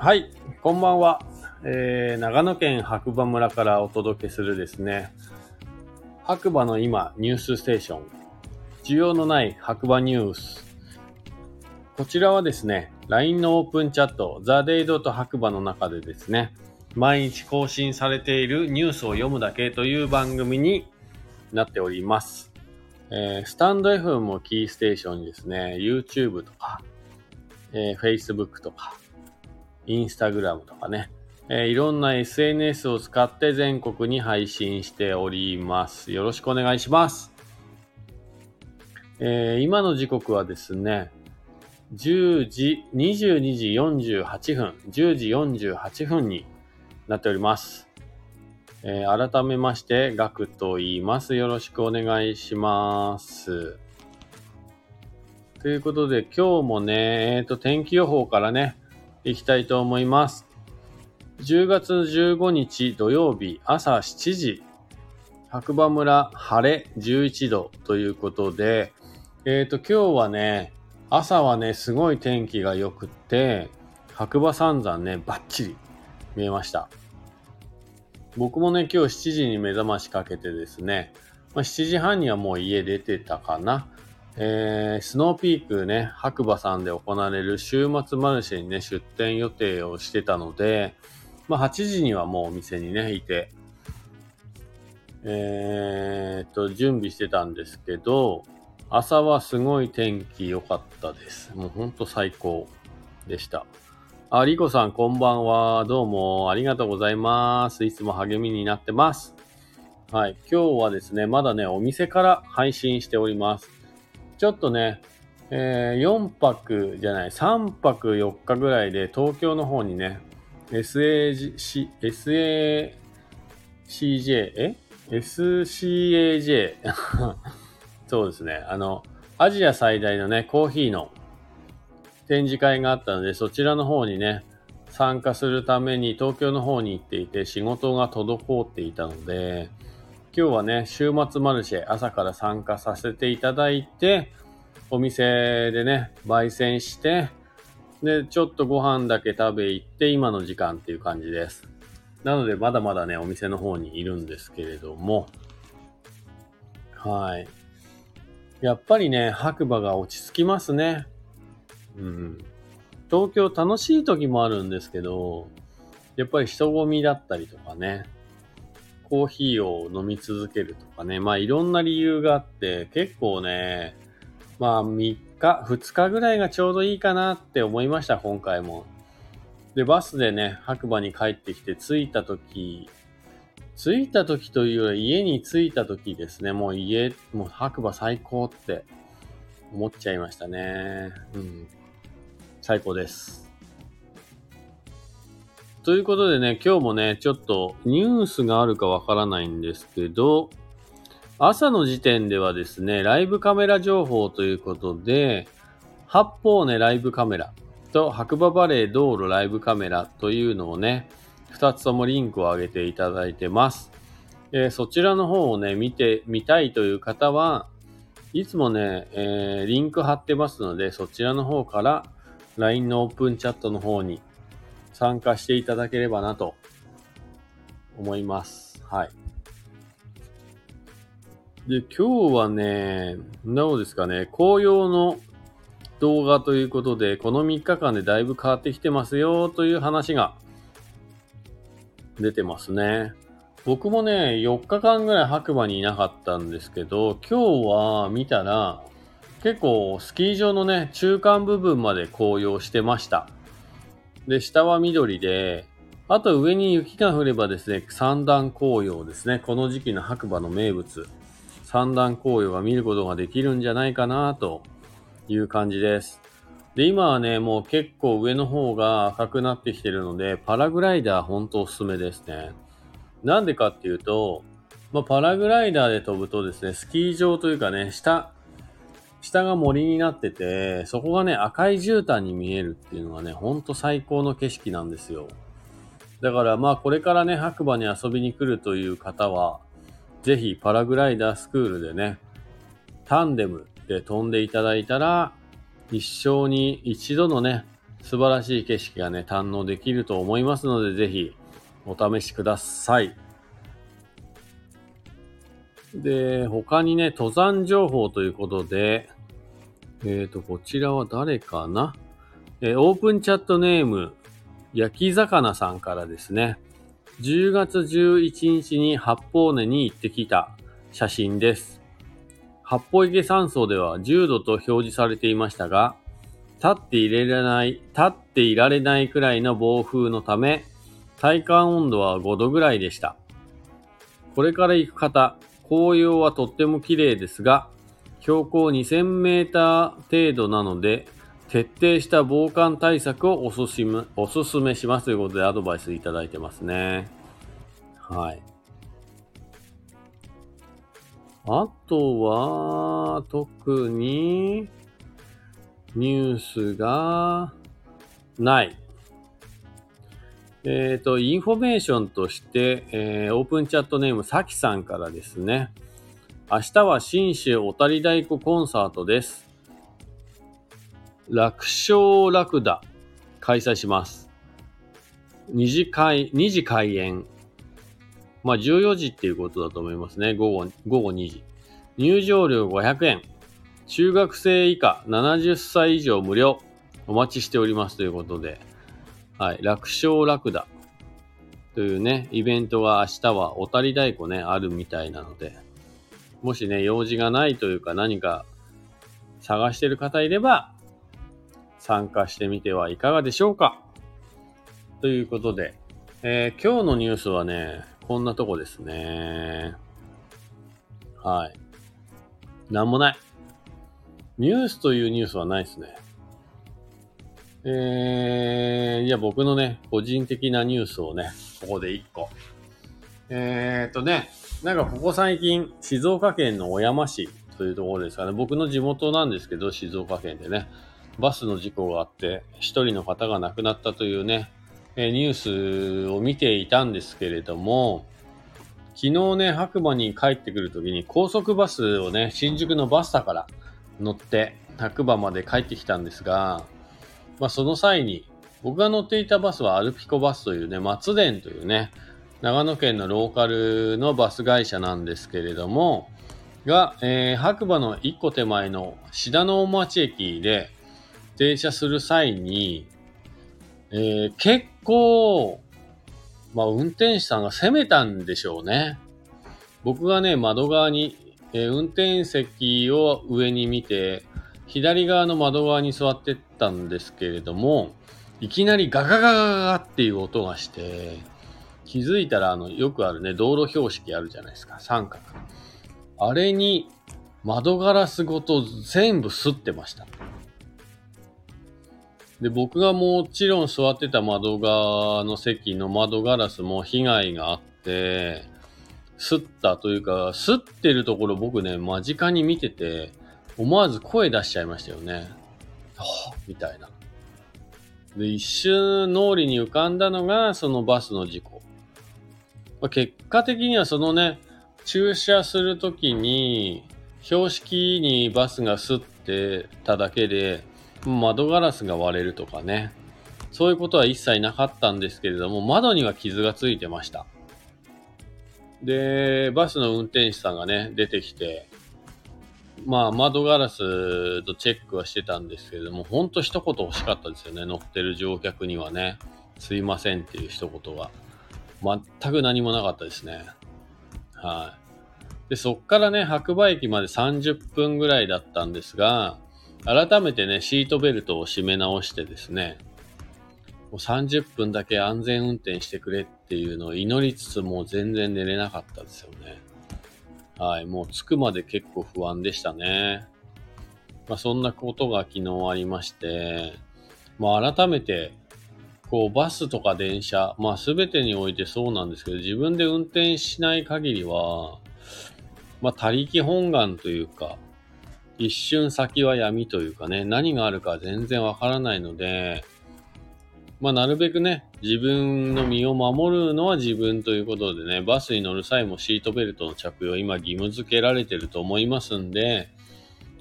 はい、こんばんは。えー、長野県白馬村からお届けするですね、白馬の今ニュースステーション、需要のない白馬ニュース。こちらはですね、LINE のオープンチャット、ザ・デイドと白馬の中でですね、毎日更新されているニュースを読むだけという番組になっております。えー、スタンド FM をキーステーションにですね、YouTube とか、えー、Facebook とか、Instagram とかね、えーいろんな SNS を使って全国に配信しております。よろしくお願いします。えー今の時刻はですね、10時、22時48分、10時48分になっております。えー改めまして、ガクと言います。よろしくお願いします。ということで、今日もね、えっ、と、天気予報からね、行きたいと思います。10月15日土曜日朝7時、白馬村晴れ11度ということで、えっ、と、今日はね、朝はね、すごい天気が良くって、白馬三山ね、バッチリ見えました。僕もね、今日7時に目覚ましかけてですね、まあ、7時半にはもう家出てたかな。えー、スノーピークね、白馬さんで行われる週末マルシェにね、出店予定をしてたので、まあ、8時にはもうお店にね、いて、えーっと、準備してたんですけど、朝はすごい天気良かったです。もうほんと最高でした。あ、リコさんこんばんは。どうもありがとうございます。いつも励みになってます。はい。今日はですね、まだね、お店から配信しております。ちょっとね、えー4泊じゃない、3泊4日ぐらいで東京の方にね、SAC、SACJ、え ?SCAJ そうですね。あの、アジア最大のね、コーヒーの展示会があったので、そちらの方にね、参加するために東京の方に行っていて、仕事が滞っていたので、今日はね、週末マルシェ朝から参加させていただいて、お店でね、焙煎して、で、ちょっとご飯だけ食べ行って、今の時間っていう感じです。なので、まだまだね、お店の方にいるんですけれども、はい。やっぱりね、白馬が落ち着きますね。うん。東京楽しい時もあるんですけど、やっぱり人混みだったりとかね、コーヒーを飲み続けるとかね、まあいろんな理由があって、結構ね、まあ3日、2日ぐらいがちょうどいいかなって思いました、今回も。で、バスでね、白馬に帰ってきて着いた時、着いた時というより家に着いた時ですね、もう家、もう白馬最高って思っちゃいましたね。うん。最高です。ということでね、今日もね、ちょっとニュースがあるかわからないんですけど、朝の時点ではですね、ライブカメラ情報ということで、八方ねライブカメラと白馬バレー道路ライブカメラというのをね、二つともリンクを上げていただいてます。えーそちらの方をね、見てみたいという方は、いつもね、えーリンク貼ってますので、そちらの方から LINE のオープンチャットの方に参加していただければなと思います。はい。で、今日はね、どうですかね、紅葉の動画ということで、この3日間でだいぶ変わってきてますよという話が出てますね。僕もね、4日間ぐらい白馬にいなかったんですけど、今日は見たら、結構スキー場のね、中間部分まで紅葉してました。で、下は緑で、あと上に雪が降ればですね、三段紅葉ですね。この時期の白馬の名物。三段紅葉が見ることができるんじゃないかなという感じです。で、今はね、もう結構上の方が赤くなってきてるので、パラグライダー本当おすすめですね。なんでかっていうと、まあ、パラグライダーで飛ぶとですね、スキー場というかね、下、下が森になってて、そこがね、赤い絨毯に見えるっていうのがね、ほんと最高の景色なんですよ。だからまあこれからね、白馬に遊びに来るという方は、ぜひパラグライダースクールでね、タンデムで飛んでいただいたら、一生に一度のね、素晴らしい景色がね、堪能できると思いますので、ぜひお試しください。で、他にね、登山情報ということで、えっ、ー、と、こちらは誰かな？えー、オープンチャットネーム、焼き魚さんからですね、10月11日に八方根に行ってきた写真です。八方池山荘では10度と表示されていましたが、立っていられない、立っていられないくらいの暴風のため、体感温度は5度ぐらいでした。これから行く方、紅葉はとっても綺麗ですが、標高2000メーター程度なので、徹底した防寒対策をおすすめおすすめしますということでアドバイスいただいてますね。はい。あとは、特に、ニュースが、ない。えっ、ー、と、インフォメーションとして、えー、オープンチャットネーム、さきさんからですね。明日は新州小谷太鼓コンサートです。楽勝楽打開催します。二次開、二次開演。まあ、14時っていうことだと思いますね。午後、午後2時。入場料500円。中学生以下70歳以上無料。お待ちしておりますということで。はい。楽勝楽打というね、イベントが明日は小谷太鼓ね、あるみたいなので。もしね、用事がないというか何か探してる方いれば、参加してみてはいかがでしょうかということで、えー、今日のニュースはね、こんなとこですね。はい。なんもない。ニュースというニュースはないですね。えー、いや、僕のね、個人的なニュースをね、ここで1個。えーっとね、なんかここ最近、静岡県の小山市というところですかね、僕の地元なんですけど、静岡県でね、バスの事故があって、一人の方が亡くなったというね、えニュースを見ていたんですけれども、昨日ね、白馬に帰ってくるときに高速バスをね、新宿のバスタから乗って白馬まで帰ってきたんですが、まあその際に、僕が乗っていたバスはアルピコバスというね、松電というね、長野県のローカルのバス会社なんですけれども、が、えー、白馬の一個手前の志田の大町駅で、停車する際に、えー、結構、まあ、運転手さんが攻めたんでしょうね。僕がね、窓側に、えー、運転席を上に見て、左側の窓側に座ってったんですけれども、いきなりガガガガガっていう音がして、気づいたら、あの、よくあるね、道路標識あるじゃないですか、三角。あれに、窓ガラスごと全部吸ってました。で、僕がもちろん座ってた窓側の席の窓ガラスも被害があって、吸ったというか、吸ってるところ僕ね、間近に見てて、思わず声出しちゃいましたよね。はぁ、みたいな。で、一瞬脳裏に浮かんだのが、そのバスの事故。まあ、結果的にはそのね、駐車するときに、標識にバスが吸ってただけで、窓ガラスが割れるとかね。そういうことは一切なかったんですけれども、窓には傷がついてました。で、バスの運転手さんがね、出てきて、まあ、窓ガラスとチェックはしてたんですけれども、ほんと一言欲しかったですよね。乗ってる乗客にはね。すいませんっていう一言は。全く何もなかったですね。はい。で、そっからね、白馬駅まで30分ぐらいだったんですが、改めてね、シートベルトを締め直してですね、もう30分だけ安全運転してくれっていうのを祈りつつもう全然寝れなかったですよね。はい、もう着くまで結構不安でしたね。まあそんなことが昨日ありまして、まあ改めて、こうバスとか電車、まあ全てにおいてそうなんですけど、自分で運転しない限りは、まあ他力本願というか、一瞬先は闇というかね、何があるか全然わからないので、まあ、なるべくね、自分の身を守るのは自分ということでね、バスに乗る際もシートベルトの着用、今義務付けられてると思いますんで、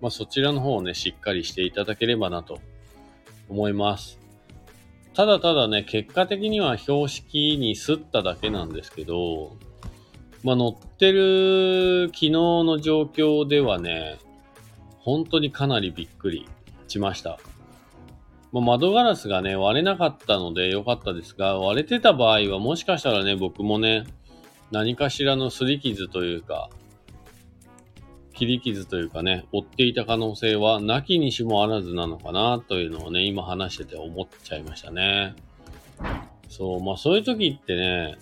まあ、そちらの方をね、しっかりしていただければなと思います。ただただね、結果的には標識にすっただけなんですけど、まあ、乗ってる昨日の状況ではね、本当にかなりびっくりしました。まあ、窓ガラスがね、割れなかったので良かったですが、割れてた場合はもしかしたらね、僕もね、何かしらの擦り傷というか、切り傷というかね、負っていた可能性はなきにしもあらずなのかなというのをね、今話してて思っちゃいましたね。そう、まあそういう時ってね、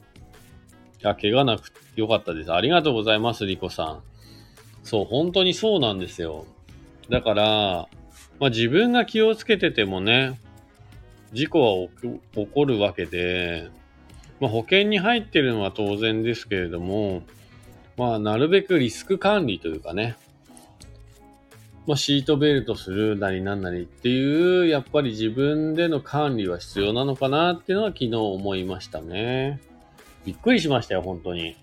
いや、怪我なくてよかったです。ありがとうございます、リコさん。そう、本当にそうなんですよ。だから、まあ自分が気をつけててもね、事故は起こるわけで、まあ保険に入ってるのは当然ですけれども、まあ、なるべくリスク管理というかね、まあ、シートベルトするなりなんなりっていう、やっぱり自分での管理は必要なのかなっていうのは昨日思いましたね。びっくりしましたよ、本当に。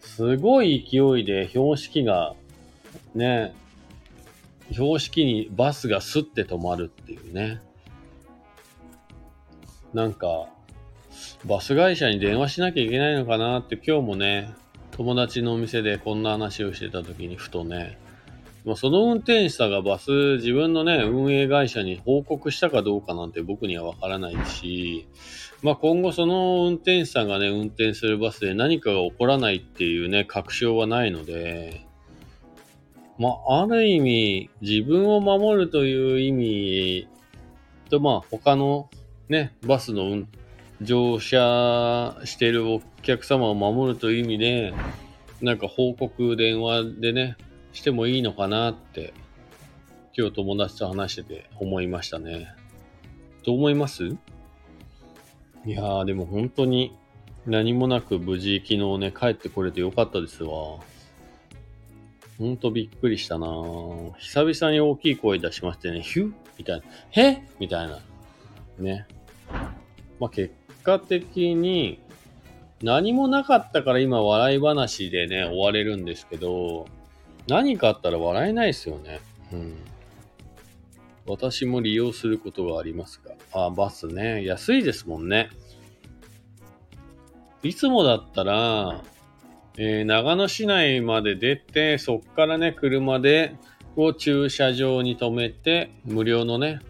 すごい勢いで標識が、ね、標識にバスがスッて止まるっていうね。なんか、バス会社に電話しなきゃいけないのかなって今日もね、友達のお店でこんな話をしてた時にふとね、まあ、その運転手さんがバス、自分のね、運営会社に報告したかどうかなんて僕にはわからないし、まあ、今後その運転手さんがね、運転するバスで何かが起こらないっていうね、確証はないので、まあ、ある意味、自分を守るという意味と、まあ、他のね、バスの乗車しているお客様を守るという意味で、なんか報告電話でね、してもいいのかなって、今日友達と話してて思いましたね。どう思います？いやー、でも本当に何もなく無事昨日ね、帰ってこれてよかったですわ。ほんとびっくりしたなぁ久々に大きい声出しましてね、ヒュッみたいな、へ？みたいな。ね。まあ、結果的に何もなかったから今笑い話でね、終われるんですけど、何かあったら笑えないですよね。うん。私も利用することがありますが。あ、バスね。安いですもんね。いつもだったら、えー、長野市内まで出て、そっからね、車で、を駐車場に止めて、無料のね、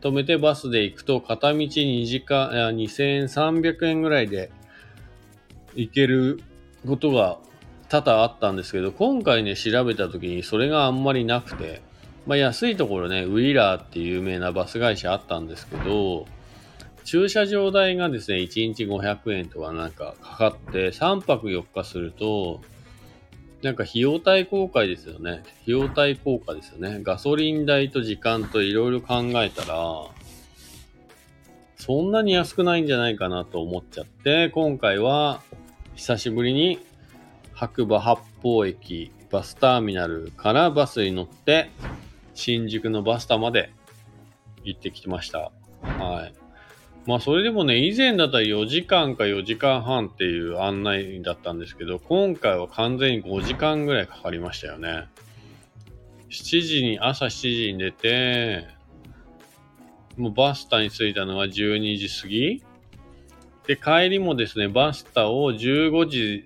止めてバスで行くと片道2時間、2300円ぐらいで行けることが多々あったんですけど、今回ね、調べた時にそれがあんまりなくて、まあ安いところね、ウィーラーっていう有名なバス会社あったんですけど、駐車場代がですね、1日500円とかなんかかかって、3泊4日すると、なんか費用対効果ですよね。費用対効果ですよね。ガソリン代と時間といろいろ考えたら、そんなに安くないんじゃないかなと思っちゃって、今回は久しぶりに白馬八方駅バスターミナルからバスに乗って、新宿のバスタまで行ってきました。はい。まあそれでもね、以前だったら4時間か4時間半っていう案内だったんですけど、今回は完全に5時間ぐらいかかりましたよね。7時に、朝7時に出て、もうバスタに着いたのが12時過ぎ。で、帰りもですね、バスタを15時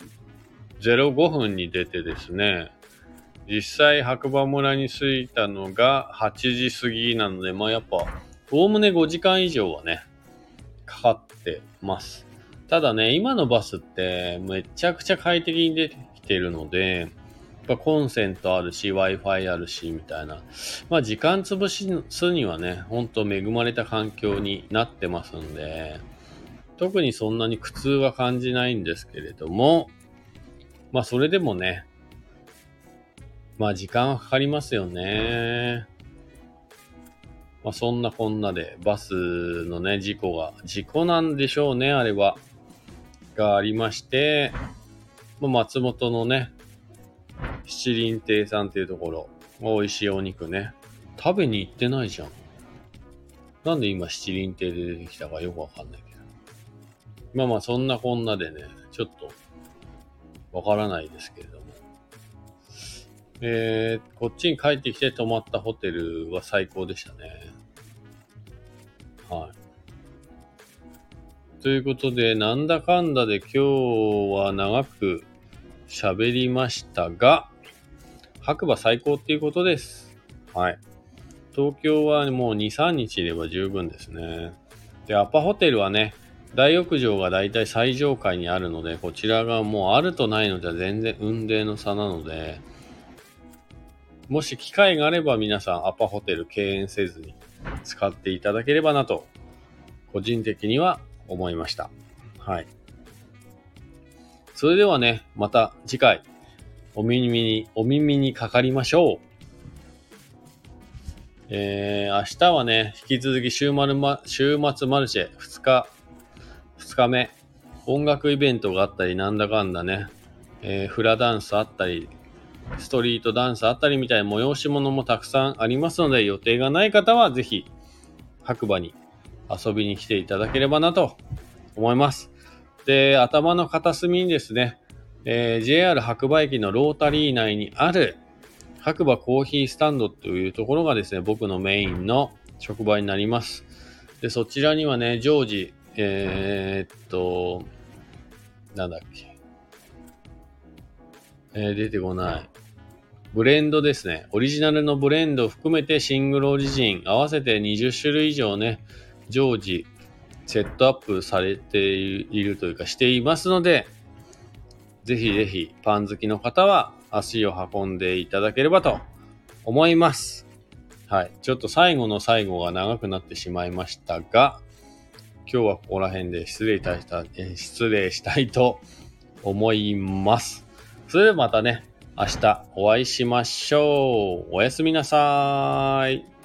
05分に出てですね、実際白馬村に着いたのが8時過ぎなので、まあやっぱ、おおむね5時間以上はね、かかってます。ただね、今のバスってめちゃくちゃ快適に出てきてるので、やっぱコンセントあるし、Wi-Fi あるし、みたいな。まあ時間潰しすにはね、ほんと恵まれた環境になってますんで、特にそんなに苦痛は感じないんですけれども、まあそれでもね、まあ時間はかかりますよね。まあ、そんなこんなで、バスのね、事故が、事故なんでしょうね、あれは。がありまして、まあ、松本のね、七輪亭さんっていうところ、美味しいお肉ね、食べに行ってないじゃん。なんで今七輪亭で出てきたかよくわかんないけど。まあまあそんなこんなでね、ちょっとわからないですけれども。えー、こっちに帰ってきて泊まったホテルは最高でしたね。はい。ということで、なんだかんだで今日は長く喋りましたが、白馬最高っていうことです。はい。東京はもう2、3日いれば十分ですね。で、アパホテルはね、大浴場がだいたい最上階にあるので、こちらがもうあるとないのじゃ全然運命の差なので、もし機会があれば皆さんアパホテル敬遠せずに使っていただければなと、個人的には思いました。はい。それではね、また次回、お耳に、お耳にかかりましょう。えー、明日はね、引き続き週末、週末マルシェ2日、2日目、音楽イベントがあったり、なんだかんだね、えー、フラダンスあったり、ストリートダンスあったりみたいな催し物もたくさんありますので、予定がない方はぜひ、白馬に遊びに来ていただければなと思います。で、頭の片隅にですね、えー、JR 白馬駅のロータリー内にある白馬コーヒースタンドというところがですね、僕のメインの職場になります。で、そちらにはね、常時、えー、っと、なんだっけ。えー、出てこない。ブレンドですね。オリジナルのブレンド含めてシングルオリジン合わせて20種類以上ね、常時セットアップされているというかしていますので、ぜひぜひパン好きの方は足を運んでいただければと思います。はい。ちょっと最後の最後が長くなってしまいましたが、今日はここら辺で失礼いたした、失礼したいと思います。それではまたね、明日お会いしましょう。おやすみなさーい。